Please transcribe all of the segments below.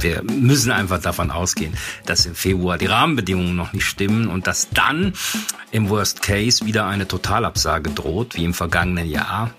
Wir müssen einfach davon ausgehen, dass im Februar die Rahmenbedingungen noch nicht stimmen und dass dann im Worst Case wieder eine Totalabsage droht, wie im vergangenen Jahr.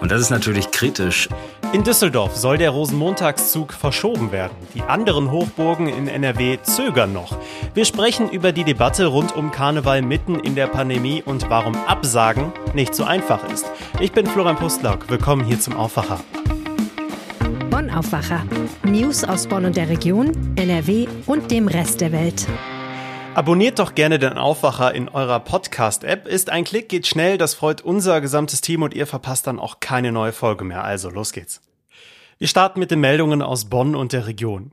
Und das ist natürlich kritisch. In Düsseldorf soll der Rosenmontagszug verschoben werden. Die anderen Hochburgen in NRW zögern noch. Wir sprechen über die Debatte rund um Karneval mitten in der Pandemie und warum Absagen nicht so einfach ist. Ich bin Florian Pustlauk. Willkommen hier zum Aufwacher. Bonn Aufwacher. News aus Bonn und der Region, NRW und dem Rest der Welt. Abonniert doch gerne den Aufwacher in eurer Podcast-App. Ist ein Klick, geht schnell, das freut unser gesamtes Team und ihr verpasst dann auch keine neue Folge mehr. Also, los geht's. Wir starten mit den Meldungen aus Bonn und der Region.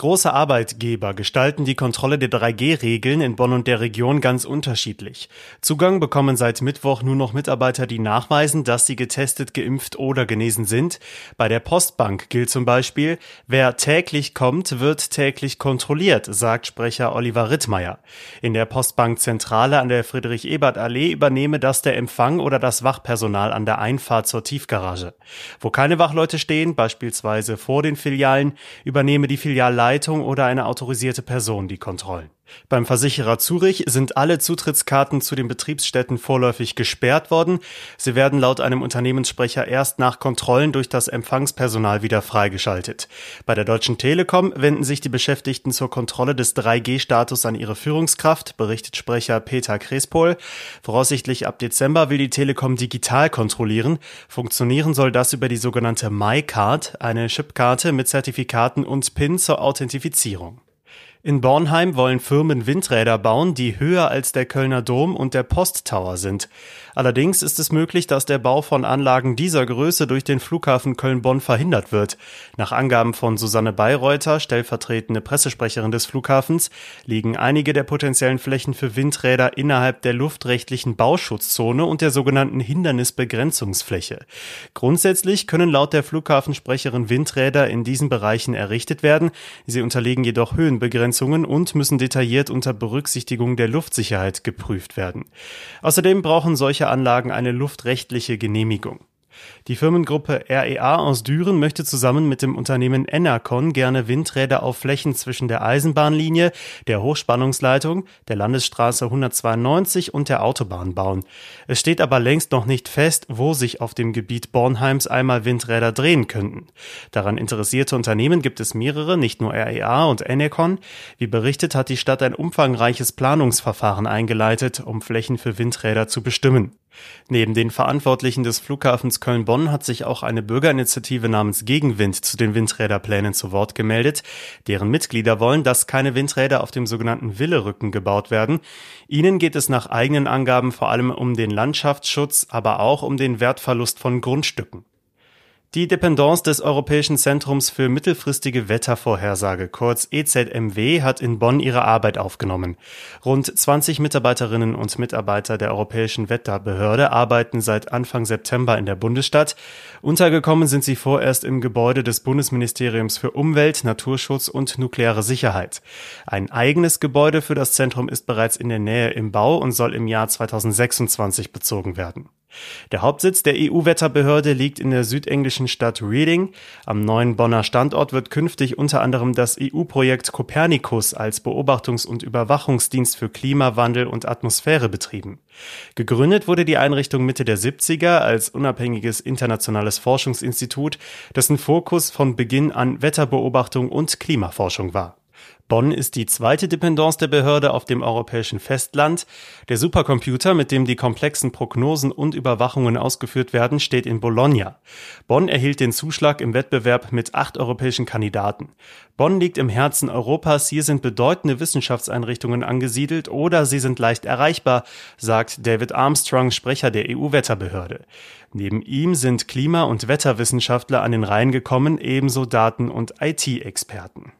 Große Arbeitgeber gestalten die Kontrolle der 3G-Regeln in Bonn und der Region ganz unterschiedlich. Zugang bekommen seit Mittwoch nur noch Mitarbeiter, die nachweisen, dass sie getestet, geimpft oder genesen sind. Bei der Postbank gilt zum Beispiel, wer täglich kommt, wird täglich kontrolliert, sagt Sprecher Oliver Rittmeier. In der Postbankzentrale an der Friedrich-Ebert-Allee übernehme das der Empfang oder das Wachpersonal an der Einfahrt zur Tiefgarage. Wo keine Wachleute stehen, beispielsweise vor den Filialen, übernehme die Filialleitung Leitung oder eine autorisierte Person die Kontrollen. Beim Versicherer Zurich sind alle Zutrittskarten zu den Betriebsstätten vorläufig gesperrt worden. Sie werden laut einem Unternehmenssprecher erst nach Kontrollen durch das Empfangspersonal wieder freigeschaltet. Bei der Deutschen Telekom wenden sich die Beschäftigten zur Kontrolle des 3G-Status an ihre Führungskraft, berichtet Sprecher Peter Krespol. Voraussichtlich ab Dezember will die Telekom digital kontrollieren. Funktionieren soll das über die sogenannte MyCard, eine Chipkarte mit Zertifikaten und PIN zur Authentifizierung. In Bornheim wollen Firmen Windräder bauen, die höher als der Kölner Dom und der Posttower sind. Allerdings ist es möglich, dass der Bau von Anlagen dieser Größe durch den Flughafen Köln-Bonn verhindert wird. Nach Angaben von Susanne Bayreuther, stellvertretende Pressesprecherin des Flughafens, liegen einige der potenziellen Flächen für Windräder innerhalb der luftrechtlichen Bauschutzzone und der sogenannten Hindernisbegrenzungsfläche. Grundsätzlich können laut der Flughafensprecherin Windräder in diesen Bereichen errichtet werden. Sie unterliegen jedoch Höhenbegrenzungen und müssen detailliert unter Berücksichtigung der Luftsicherheit geprüft werden. Außerdem brauchen solche solche Anlagen eine luftrechtliche Genehmigung. Die Firmengruppe REA aus Düren möchte zusammen mit dem Unternehmen Enercon gerne Windräder auf Flächen zwischen der Eisenbahnlinie, der Hochspannungsleitung, der Landesstraße 192 und der Autobahn bauen. Es steht aber längst noch nicht fest, wo sich auf dem Gebiet Bornheims einmal Windräder drehen könnten. Daran interessierte Unternehmen gibt es mehrere, nicht nur REA und Enercon. Wie berichtet hat die Stadt ein umfangreiches Planungsverfahren eingeleitet, um Flächen für Windräder zu bestimmen. Neben den Verantwortlichen des Flughafens Köln-Bonn hat sich auch eine Bürgerinitiative namens Gegenwind zu den Windräderplänen zu Wort gemeldet. Deren Mitglieder wollen, dass keine Windräder auf dem sogenannten Willerücken gebaut werden. Ihnen geht es nach eigenen Angaben vor allem um den Landschaftsschutz, aber auch um den Wertverlust von Grundstücken. Die Dependance des Europäischen Zentrums für mittelfristige Wettervorhersage, kurz EZMW, hat in Bonn ihre Arbeit aufgenommen. Rund 20 Mitarbeiterinnen und Mitarbeiter der Europäischen Wetterbehörde arbeiten seit Anfang September in der Bundesstadt. Untergekommen sind sie vorerst im Gebäude des Bundesministeriums für Umwelt, Naturschutz und nukleare Sicherheit. Ein eigenes Gebäude für das Zentrum ist bereits in der Nähe im Bau und soll im Jahr 2026 bezogen werden. Der Hauptsitz der EU-Wetterbehörde liegt in der südenglischen Stadt Reading. Am neuen Bonner Standort wird künftig unter anderem das EU-Projekt Copernicus als Beobachtungs- und Überwachungsdienst für Klimawandel und Atmosphäre betrieben. Gegründet wurde die Einrichtung Mitte der 70er als unabhängiges internationales Forschungsinstitut, dessen Fokus von Beginn an Wetterbeobachtung und Klimaforschung war. Bonn ist die zweite Dependance der Behörde auf dem europäischen Festland. Der Supercomputer, mit dem die komplexen Prognosen und Überwachungen ausgeführt werden, steht in Bologna. Bonn erhielt den Zuschlag im Wettbewerb mit acht europäischen Kandidaten. Bonn liegt im Herzen Europas. Hier sind bedeutende Wissenschaftseinrichtungen angesiedelt oder sie sind leicht erreichbar, sagt David Armstrong, Sprecher der EU-Wetterbehörde. Neben ihm sind Klima- und Wetterwissenschaftler an den Rhein gekommen, ebenso Daten- und IT-Experten.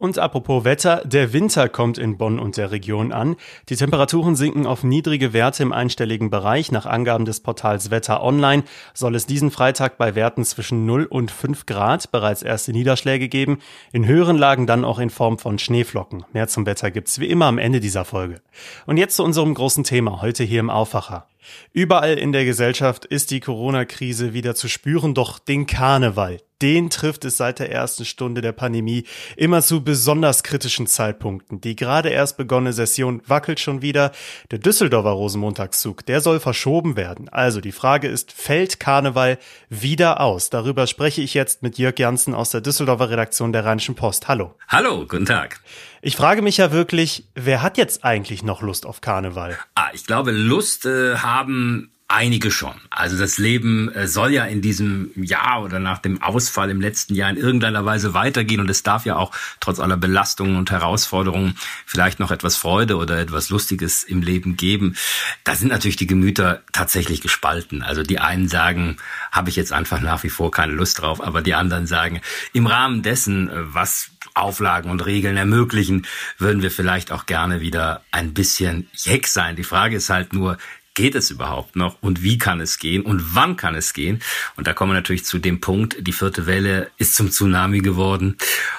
Und apropos Wetter, der Winter kommt in Bonn und der Region an. Die Temperaturen sinken auf niedrige Werte im einstelligen Bereich. Nach Angaben des Portals Wetter Online soll es diesen Freitag bei Werten zwischen 0 und 5 Grad bereits erste Niederschläge geben. In höheren Lagen dann auch in Form von Schneeflocken. Mehr zum Wetter gibt's wie immer am Ende dieser Folge. Und jetzt zu unserem großen Thema heute hier im Aufwacher. Überall in der Gesellschaft ist die Corona-Krise wieder zu spüren, doch den Karneval, den trifft es seit der ersten Stunde der Pandemie immer zu besonders kritischen Zeitpunkten. Die gerade erst begonnene Session wackelt schon wieder. Der Düsseldorfer Rosenmontagszug, der soll verschoben werden. Also die Frage ist, fällt Karneval wieder aus? Darüber spreche ich jetzt mit Jörg Janssen aus der Düsseldorfer Redaktion der Rheinischen Post. Hallo. Hallo, guten Tag. Ich frage mich ja wirklich, wer hat jetzt eigentlich noch Lust auf Karneval? Ah, ich glaube, Lust äh, haben Einige schon. Also das Leben äh, soll ja in diesem Jahr oder nach dem Ausfall im letzten Jahr in irgendeiner Weise weitergehen und es darf ja auch trotz aller Belastungen und Herausforderungen vielleicht noch etwas Freude oder etwas Lustiges im Leben geben. Da sind natürlich die Gemüter tatsächlich gespalten. Also die einen sagen, habe ich jetzt einfach nach wie vor keine Lust drauf, aber die anderen sagen, im Rahmen dessen, äh, was Auflagen und Regeln ermöglichen, würden wir vielleicht auch gerne wieder ein bisschen jeck sein. Die Frage ist halt nur, geht es überhaupt noch und wie kann es gehen und wann kann es gehen? Und da kommen wir natürlich zu dem Punkt, die vierte Welle ist zum Tsunami geworden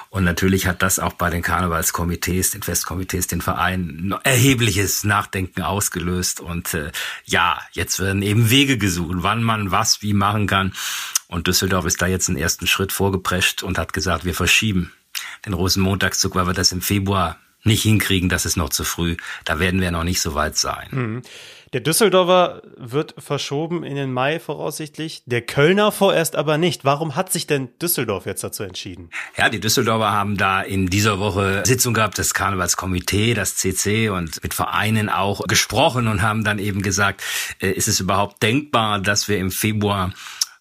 und natürlich hat das auch bei den Karnevalskomitees, den Festkomitees, den Vereinen erhebliches Nachdenken ausgelöst und äh, ja, jetzt werden eben Wege gesucht, wann man was wie machen kann und Düsseldorf ist da jetzt einen ersten Schritt vorgeprescht und hat gesagt, wir verschieben den Rosenmontagszug, weil wir das im Februar nicht hinkriegen, das ist noch zu früh. Da werden wir noch nicht so weit sein. Mhm. Der Düsseldorfer wird verschoben in den Mai voraussichtlich, der Kölner vorerst aber nicht. Warum hat sich denn Düsseldorf jetzt dazu entschieden? Ja, die Düsseldorfer haben da in dieser Woche Sitzung gehabt, das Karnevalskomitee, das CC und mit Vereinen auch gesprochen und haben dann eben gesagt, äh, ist es überhaupt denkbar, dass wir im Februar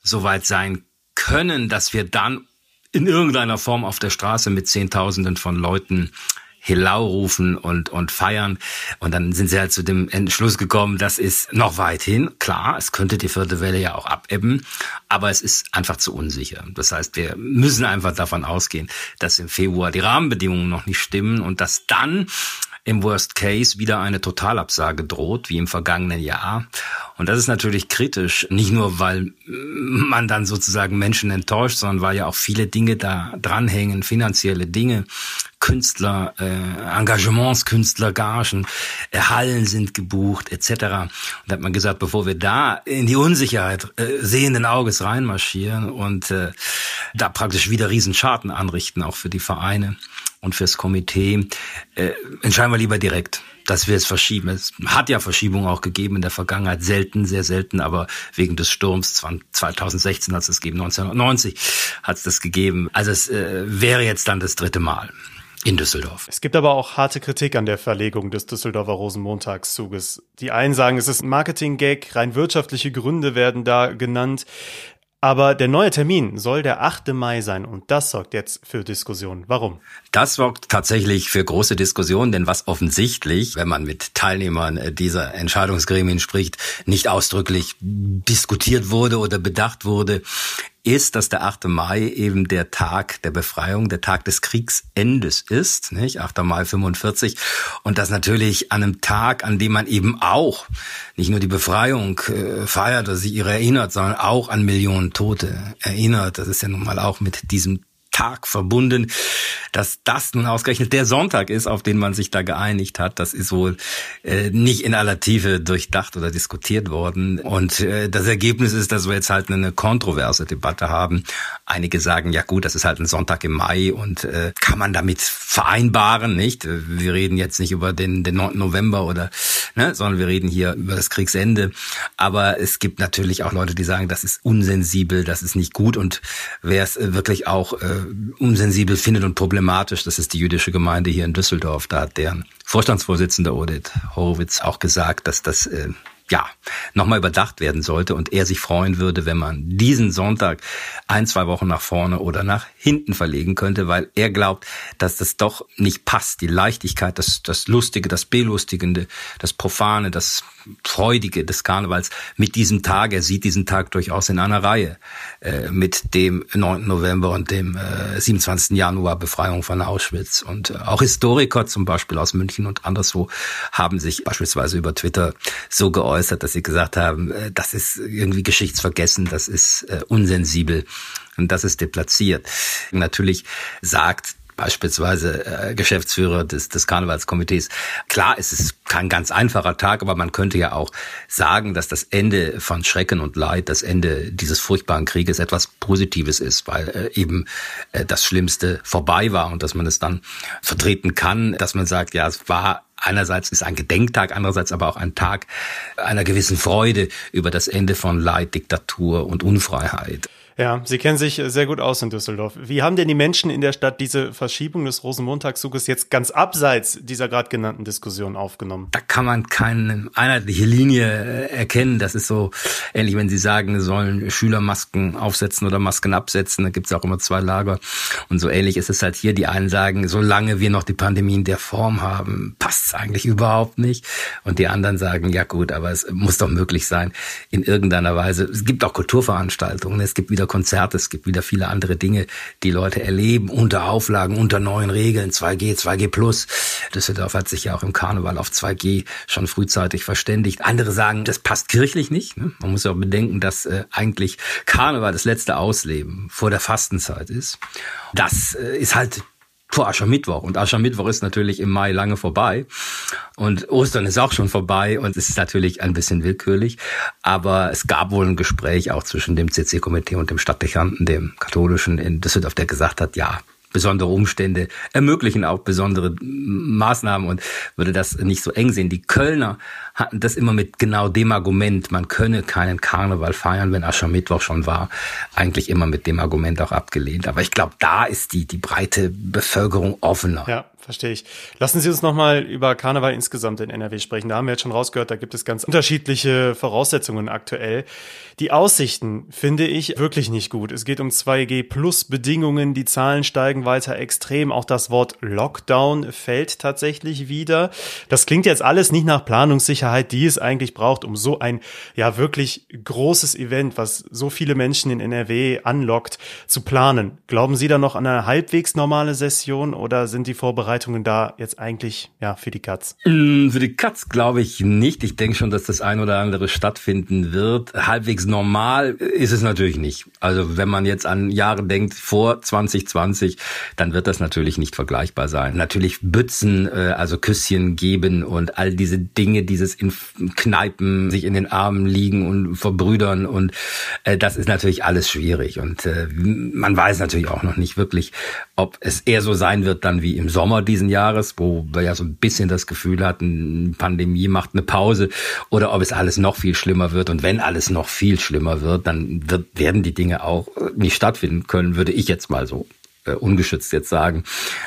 so weit sein können, dass wir dann in irgendeiner Form auf der Straße mit Zehntausenden von Leuten Hillau rufen und, und feiern. Und dann sind sie halt zu dem Entschluss gekommen, das ist noch weit hin. Klar, es könnte die vierte Welle ja auch abebben, aber es ist einfach zu unsicher. Das heißt, wir müssen einfach davon ausgehen, dass im Februar die Rahmenbedingungen noch nicht stimmen und dass dann im Worst Case wieder eine Totalabsage droht, wie im vergangenen Jahr. Und das ist natürlich kritisch, nicht nur, weil man dann sozusagen Menschen enttäuscht, sondern weil ja auch viele Dinge da dranhängen, finanzielle Dinge, Künstler, äh, Engagements, Künstler, Gagen, äh, Hallen sind gebucht, etc. Und da hat man gesagt, bevor wir da in die Unsicherheit äh, sehenden Auges reinmarschieren und äh, da praktisch wieder Riesenschaden anrichten, auch für die Vereine und fürs Komitee, äh, entscheiden wir lieber direkt dass wir es verschieben. Es hat ja Verschiebungen auch gegeben in der Vergangenheit, selten, sehr selten, aber wegen des Sturms 2016 hat es das gegeben, 1990 hat es das gegeben. Also es äh, wäre jetzt dann das dritte Mal in Düsseldorf. Es gibt aber auch harte Kritik an der Verlegung des Düsseldorfer Rosenmontagszuges. Die einen sagen, es ist ein Marketing-Gag, rein wirtschaftliche Gründe werden da genannt. Aber der neue Termin soll der 8. Mai sein und das sorgt jetzt für Diskussionen. Warum? Das sorgt tatsächlich für große Diskussionen, denn was offensichtlich, wenn man mit Teilnehmern dieser Entscheidungsgremien spricht, nicht ausdrücklich diskutiert wurde oder bedacht wurde, ist, dass der 8. Mai eben der Tag der Befreiung, der Tag des Kriegsendes ist, nicht? 8. Mai 45. Und das natürlich an einem Tag, an dem man eben auch nicht nur die Befreiung äh, feiert oder sich ihre erinnert, sondern auch an Millionen Tote erinnert. Das ist ja nun mal auch mit diesem Tag verbunden. Dass das nun ausgerechnet der Sonntag ist, auf den man sich da geeinigt hat, das ist wohl äh, nicht in aller Tiefe durchdacht oder diskutiert worden. Und äh, das Ergebnis ist, dass wir jetzt halt eine kontroverse Debatte haben. Einige sagen, ja gut, das ist halt ein Sonntag im Mai und äh, kann man damit vereinbaren, nicht? Wir reden jetzt nicht über den, den 9. November oder, ne, sondern wir reden hier über das Kriegsende. Aber es gibt natürlich auch Leute, die sagen, das ist unsensibel, das ist nicht gut und wer es wirklich auch äh, unsensibel findet und problematisch, das ist die jüdische Gemeinde hier in Düsseldorf. Da hat deren Vorstandsvorsitzender Odit Horowitz auch gesagt, dass das äh, ja, nochmal überdacht werden sollte und er sich freuen würde, wenn man diesen Sonntag ein, zwei Wochen nach vorne oder nach hinten verlegen könnte, weil er glaubt, dass das doch nicht passt. Die Leichtigkeit, das, das Lustige, das Belustigende, das Profane, das Freudige des Karnevals mit diesem Tag. Er sieht diesen Tag durchaus in einer Reihe äh, mit dem 9. November und dem äh, 27. Januar Befreiung von Auschwitz. Und äh, auch Historiker, zum Beispiel aus München und anderswo, haben sich beispielsweise über Twitter so geäußert, geäußert, dass sie gesagt haben, äh, das ist irgendwie geschichtsvergessen, das ist äh, unsensibel und das ist deplatziert. Natürlich sagt beispielsweise äh, Geschäftsführer des, des Karnevalskomitees. Klar, es ist kein ganz einfacher Tag, aber man könnte ja auch sagen, dass das Ende von Schrecken und Leid, das Ende dieses furchtbaren Krieges etwas Positives ist, weil eben das Schlimmste vorbei war und dass man es dann vertreten kann, dass man sagt, ja, es war einerseits ist ein Gedenktag, andererseits aber auch ein Tag einer gewissen Freude über das Ende von Leid, Diktatur und Unfreiheit. Ja, Sie kennen sich sehr gut aus in Düsseldorf. Wie haben denn die Menschen in der Stadt diese Verschiebung des Rosenmontagszuges jetzt ganz abseits dieser gerade genannten Diskussion aufgenommen? Da kann man keine einheitliche Linie äh, erkennen. Das ist so ähnlich, wenn Sie sagen, sollen Schüler Masken aufsetzen oder Masken absetzen. Da gibt es auch immer zwei Lager. Und so ähnlich ist es halt hier. Die einen sagen, solange wir noch die Pandemie in der Form haben, passt es eigentlich überhaupt nicht. Und die anderen sagen, ja gut, aber es muss doch möglich sein in irgendeiner Weise. Es gibt auch Kulturveranstaltungen. Es gibt wieder wieder Konzerte, es gibt wieder viele andere Dinge, die Leute erleben, unter Auflagen, unter neuen Regeln, 2G, 2G plus. Düsseldorf hat sich ja auch im Karneval auf 2G schon frühzeitig verständigt. Andere sagen, das passt kirchlich nicht. Ne? Man muss ja auch bedenken, dass äh, eigentlich Karneval das letzte Ausleben vor der Fastenzeit ist. Das äh, ist halt vor Aschermittwoch. Und Aschermittwoch ist natürlich im Mai lange vorbei. Und Ostern ist auch schon vorbei und es ist natürlich ein bisschen willkürlich. Aber es gab wohl ein Gespräch auch zwischen dem CC-Komitee und dem Stadtdechanten, dem katholischen in Düsseldorf, der gesagt hat, ja, besondere Umstände ermöglichen auch besondere Maßnahmen und würde das nicht so eng sehen. Die Kölner hatten das immer mit genau dem Argument, man könne keinen Karneval feiern, wenn Aschermittwoch schon war, eigentlich immer mit dem Argument auch abgelehnt. Aber ich glaube, da ist die, die breite Bevölkerung offener. Ja verstehe ich. Lassen Sie uns nochmal über Karneval insgesamt in NRW sprechen. Da haben wir jetzt schon rausgehört, da gibt es ganz unterschiedliche Voraussetzungen aktuell. Die Aussichten finde ich wirklich nicht gut. Es geht um 2G plus Bedingungen, die Zahlen steigen weiter extrem. Auch das Wort Lockdown fällt tatsächlich wieder. Das klingt jetzt alles nicht nach Planungssicherheit, die es eigentlich braucht, um so ein ja wirklich großes Event, was so viele Menschen in NRW anlockt, zu planen. Glauben Sie da noch an eine halbwegs normale Session oder sind die Vorbereitungen Vorbereitungen da jetzt eigentlich ja für die Katz? Mm, für die Katz glaube ich nicht. Ich denke schon, dass das ein oder andere stattfinden wird. Halbwegs normal ist es natürlich nicht. Also wenn man jetzt an Jahre denkt vor 2020, dann wird das natürlich nicht vergleichbar sein. Natürlich Bützen, äh, also Küsschen geben und all diese Dinge, dieses in Kneipen, sich in den Armen liegen und verbrüdern und äh, das ist natürlich alles schwierig und äh, man weiß natürlich auch noch nicht wirklich, ob es eher so sein wird dann wie im Sommer diesen Jahres, wo wir ja so ein bisschen das Gefühl hatten, Pandemie macht eine Pause, oder ob es alles noch viel schlimmer wird. Und wenn alles noch viel schlimmer wird, dann wird, werden die Dinge auch nicht stattfinden können, würde ich jetzt mal so äh, ungeschützt jetzt sagen.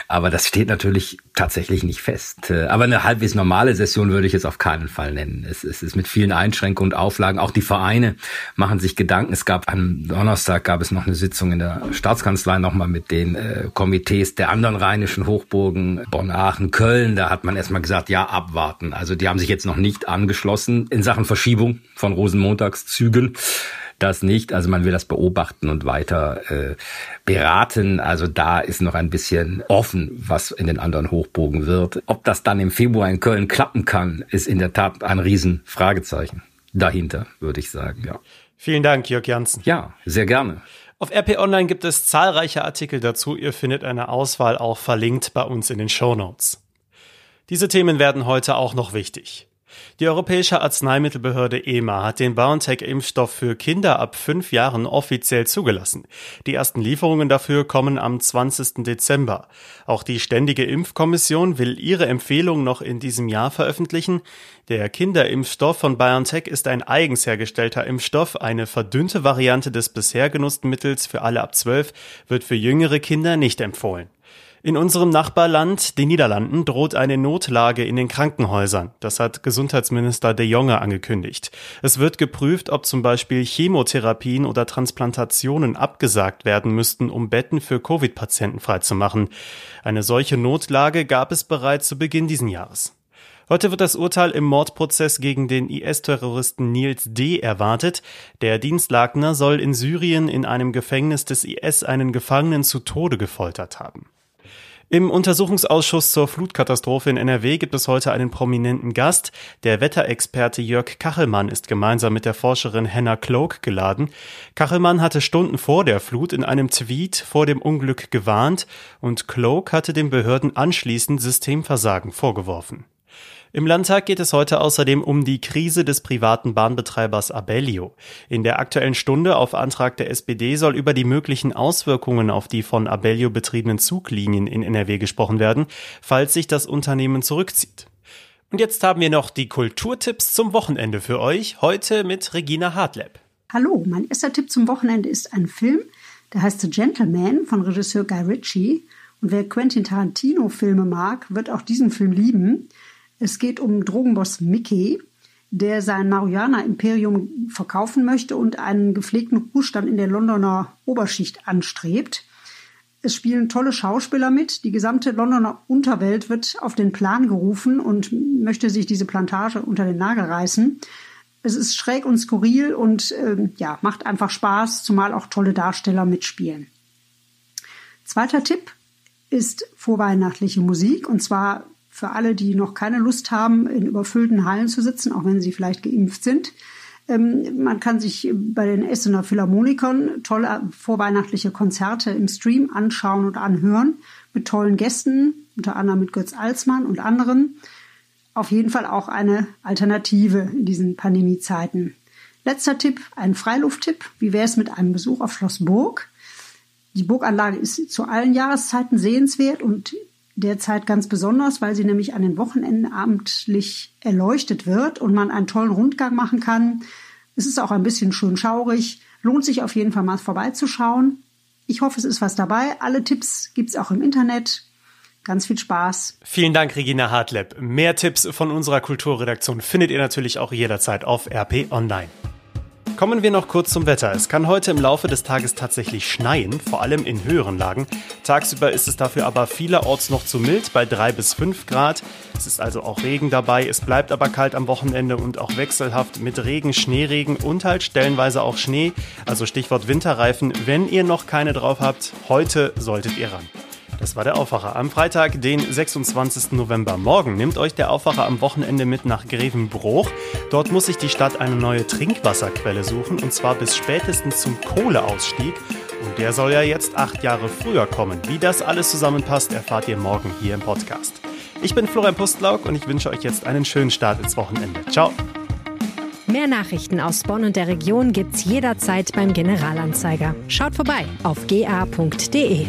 Aber das steht natürlich tatsächlich nicht fest. Äh, aber eine halbwegs normale Session würde ich jetzt auf keinen Fall nennen. Es, es ist mit vielen Einschränkungen und Auflagen. Auch die Vereine machen sich Gedanken. Es gab am Donnerstag gab es noch eine Sitzung in der Staatskanzlei nochmal mit den äh, Komitees der anderen rheinischen Hochburgen, Bonn, Aachen, Köln. Da hat man erstmal gesagt, ja, abwarten. Also die haben sich jetzt noch nicht angeschlossen in Sachen Verschiebung von Rosenmontagszügen das nicht. Also man will das beobachten und weiter äh, beraten. Also da ist noch ein bisschen offen, was in den anderen Hochbogen wird. Ob das dann im Februar in Köln klappen kann, ist in der Tat ein Riesenfragezeichen dahinter, würde ich sagen, ja. Vielen Dank, Jörg Janssen. Ja, sehr gerne. Auf RP Online gibt es zahlreiche Artikel dazu. Ihr findet eine Auswahl auch verlinkt bei uns in den Show Notes. Diese Themen werden heute auch noch wichtig. Die Europäische Arzneimittelbehörde EMA hat den BioNTech-Impfstoff für Kinder ab fünf Jahren offiziell zugelassen. Die ersten Lieferungen dafür kommen am 20. Dezember. Auch die Ständige Impfkommission will ihre Empfehlung noch in diesem Jahr veröffentlichen. Der Kinderimpfstoff von BioNTech ist ein eigens hergestellter Impfstoff. Eine verdünnte Variante des bisher genutzten Mittels für alle ab zwölf wird für jüngere Kinder nicht empfohlen. In unserem Nachbarland, den Niederlanden, droht eine Notlage in den Krankenhäusern. Das hat Gesundheitsminister De Jonge angekündigt. Es wird geprüft, ob zum Beispiel Chemotherapien oder Transplantationen abgesagt werden müssten, um Betten für Covid-Patienten freizumachen. Eine solche Notlage gab es bereits zu Beginn diesen Jahres. Heute wird das Urteil im Mordprozess gegen den IS-Terroristen Nils D. erwartet. Der Dienstlagner soll in Syrien in einem Gefängnis des IS einen Gefangenen zu Tode gefoltert haben. Im Untersuchungsausschuss zur Flutkatastrophe in NRW gibt es heute einen prominenten Gast. Der Wetterexperte Jörg Kachelmann ist gemeinsam mit der Forscherin Hannah Cloak geladen. Kachelmann hatte Stunden vor der Flut in einem Tweet vor dem Unglück gewarnt und Cloak hatte den Behörden anschließend Systemversagen vorgeworfen. Im Landtag geht es heute außerdem um die Krise des privaten Bahnbetreibers Abellio. In der aktuellen Stunde auf Antrag der SPD soll über die möglichen Auswirkungen auf die von Abellio betriebenen Zuglinien in NRW gesprochen werden, falls sich das Unternehmen zurückzieht. Und jetzt haben wir noch die Kulturtipps zum Wochenende für euch, heute mit Regina Hartleb. Hallo, mein erster Tipp zum Wochenende ist ein Film, der heißt The Gentleman von Regisseur Guy Ritchie. Und wer Quentin Tarantino Filme mag, wird auch diesen Film lieben. Es geht um Drogenboss Mickey, der sein Marihuana-Imperium verkaufen möchte und einen gepflegten Ruhestand in der Londoner Oberschicht anstrebt. Es spielen tolle Schauspieler mit. Die gesamte Londoner Unterwelt wird auf den Plan gerufen und möchte sich diese Plantage unter den Nagel reißen. Es ist schräg und skurril und äh, ja, macht einfach Spaß, zumal auch tolle Darsteller mitspielen. Zweiter Tipp ist vorweihnachtliche Musik und zwar für alle, die noch keine Lust haben, in überfüllten Hallen zu sitzen, auch wenn sie vielleicht geimpft sind. Ähm, man kann sich bei den Essener Philharmonikern tolle vorweihnachtliche Konzerte im Stream anschauen und anhören mit tollen Gästen, unter anderem mit Götz Alsmann und anderen. Auf jeden Fall auch eine Alternative in diesen Pandemiezeiten. Letzter Tipp, ein Freilufttipp. Wie wäre es mit einem Besuch auf Schloss Burg? Die Burganlage ist zu allen Jahreszeiten sehenswert und derzeit ganz besonders, weil sie nämlich an den Wochenenden abendlich erleuchtet wird und man einen tollen Rundgang machen kann. Es ist auch ein bisschen schön schaurig. Lohnt sich auf jeden Fall mal vorbeizuschauen. Ich hoffe, es ist was dabei. Alle Tipps gibt's auch im Internet. Ganz viel Spaß. Vielen Dank, Regina Hartleb. Mehr Tipps von unserer Kulturredaktion findet ihr natürlich auch jederzeit auf RP Online. Kommen wir noch kurz zum Wetter. Es kann heute im Laufe des Tages tatsächlich schneien, vor allem in höheren Lagen. Tagsüber ist es dafür aber vielerorts noch zu mild, bei 3 bis 5 Grad. Es ist also auch Regen dabei. Es bleibt aber kalt am Wochenende und auch wechselhaft mit Regen, Schneeregen und halt stellenweise auch Schnee. Also Stichwort Winterreifen. Wenn ihr noch keine drauf habt, heute solltet ihr ran. Das war der Aufwacher. Am Freitag, den 26. November. Morgen nimmt euch der Aufwacher am Wochenende mit nach Grevenbruch. Dort muss sich die Stadt eine neue Trinkwasserquelle suchen und zwar bis spätestens zum Kohleausstieg. Und der soll ja jetzt acht Jahre früher kommen. Wie das alles zusammenpasst, erfahrt ihr morgen hier im Podcast. Ich bin Florian Pustlauk und ich wünsche euch jetzt einen schönen Start ins Wochenende. Ciao. Mehr Nachrichten aus Bonn und der Region gibt's jederzeit beim Generalanzeiger. Schaut vorbei auf ga.de.